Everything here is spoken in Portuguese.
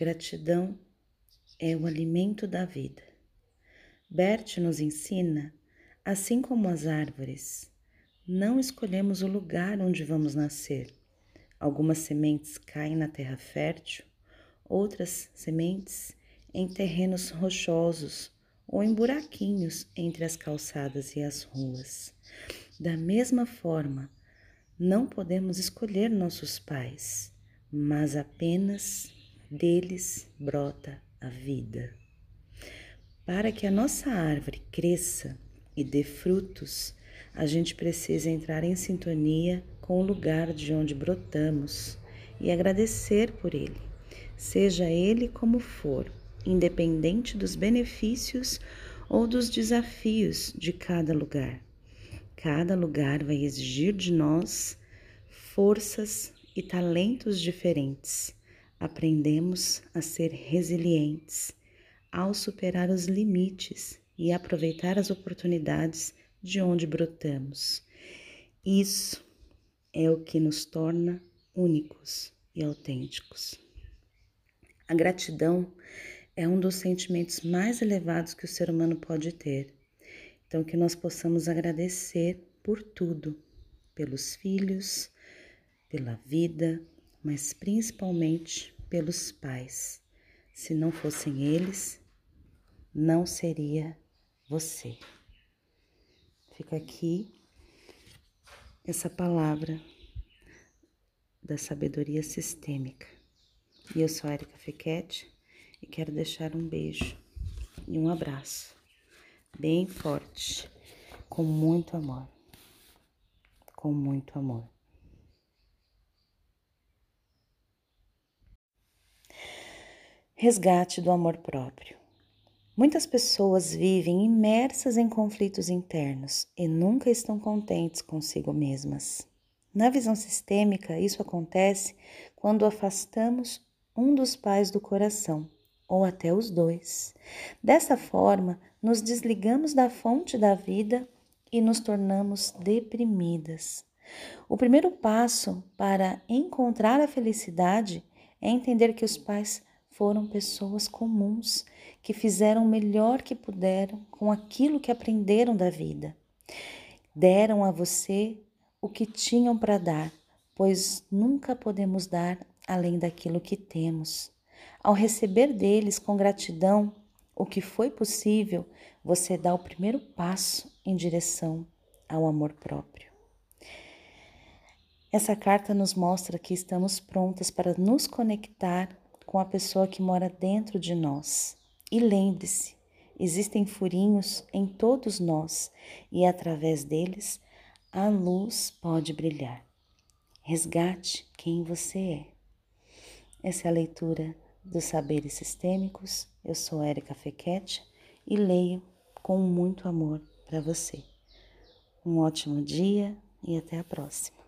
Gratidão é o alimento da vida. Bert nos ensina, assim como as árvores, não escolhemos o lugar onde vamos nascer. Algumas sementes caem na terra fértil, outras sementes em terrenos rochosos ou em buraquinhos entre as calçadas e as ruas. Da mesma forma, não podemos escolher nossos pais, mas apenas deles brota a vida. Para que a nossa árvore cresça e dê frutos, a gente precisa entrar em sintonia com o lugar de onde brotamos e agradecer por ele, seja ele como for, independente dos benefícios ou dos desafios de cada lugar. Cada lugar vai exigir de nós forças e talentos diferentes. Aprendemos a ser resilientes ao superar os limites e aproveitar as oportunidades de onde brotamos. Isso é o que nos torna únicos e autênticos. A gratidão é um dos sentimentos mais elevados que o ser humano pode ter. Então, que nós possamos agradecer por tudo, pelos filhos, pela vida, mas principalmente pelos pais. Se não fossem eles, não seria você. Fica aqui essa palavra da sabedoria sistêmica. E eu sou a Erika Fequete e quero deixar um beijo e um abraço bem forte, com muito amor. Com muito amor. Resgate do amor próprio. Muitas pessoas vivem imersas em conflitos internos e nunca estão contentes consigo mesmas. Na visão sistêmica, isso acontece quando afastamos um dos pais do coração, ou até os dois. Dessa forma, nos desligamos da fonte da vida e nos tornamos deprimidas. O primeiro passo para encontrar a felicidade é entender que os pais foram pessoas comuns que fizeram o melhor que puderam com aquilo que aprenderam da vida. Deram a você o que tinham para dar, pois nunca podemos dar além daquilo que temos. Ao receber deles com gratidão o que foi possível, você dá o primeiro passo em direção ao amor próprio. Essa carta nos mostra que estamos prontas para nos conectar com a pessoa que mora dentro de nós. E lembre-se, existem furinhos em todos nós e através deles a luz pode brilhar. Resgate quem você é. Essa é a leitura dos saberes sistêmicos. Eu sou Érica Fequete e leio com muito amor para você. Um ótimo dia e até a próxima.